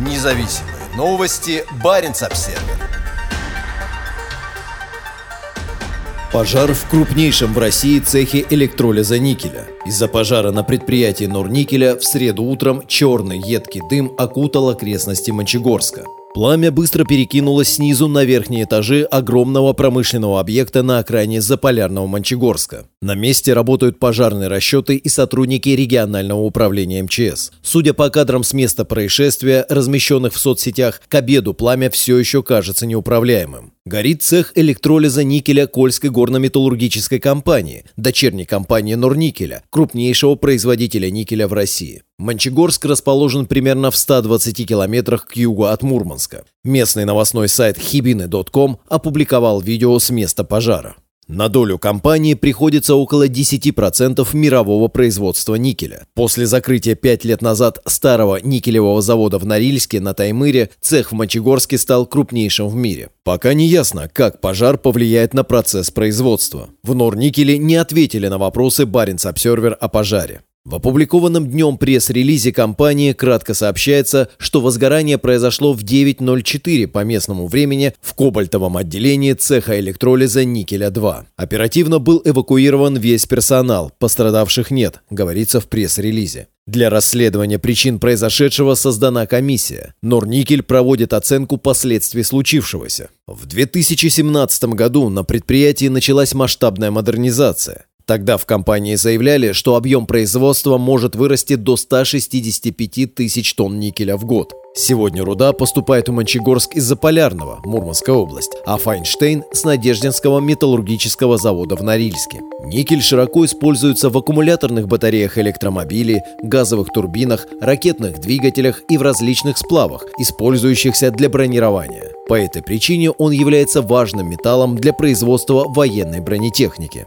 Независимые новости. Барин обсерва Пожар в крупнейшем в России цехе электролиза никеля. Из-за пожара на предприятии Норникеля в среду утром черный едкий дым окутал окрестности Мончегорска. Пламя быстро перекинулось снизу на верхние этажи огромного промышленного объекта на окраине Заполярного Мончегорска. На месте работают пожарные расчеты и сотрудники регионального управления МЧС. Судя по кадрам с места происшествия, размещенных в соцсетях, к обеду пламя все еще кажется неуправляемым. Горит цех электролиза никеля Кольской горно-металлургической компании, дочерней компании Норникеля, крупнейшего производителя никеля в России. Мончегорск расположен примерно в 120 километрах к югу от Мурманска. Местный новостной сайт хибины.ком опубликовал видео с места пожара. На долю компании приходится около 10% мирового производства никеля. После закрытия 5 лет назад старого никелевого завода в Норильске на Таймыре цех в Мочегорске стал крупнейшим в мире. Пока не ясно, как пожар повлияет на процесс производства. В Норникеле не ответили на вопросы Баренц Обсервер о пожаре. В опубликованном днем пресс-релизе компании кратко сообщается, что возгорание произошло в 9.04 по местному времени в кобальтовом отделении цеха электролиза никеля-2. Оперативно был эвакуирован весь персонал, пострадавших нет, говорится в пресс-релизе. Для расследования причин произошедшего создана комиссия. Норникель проводит оценку последствий случившегося. В 2017 году на предприятии началась масштабная модернизация. Тогда в компании заявляли, что объем производства может вырасти до 165 тысяч тонн никеля в год. Сегодня руда поступает в Мончегорск из Заполярного, Мурманская область, а Файнштейн с Надеждинского металлургического завода в Норильске. Никель широко используется в аккумуляторных батареях электромобилей, газовых турбинах, ракетных двигателях и в различных сплавах, использующихся для бронирования. По этой причине он является важным металлом для производства военной бронетехники.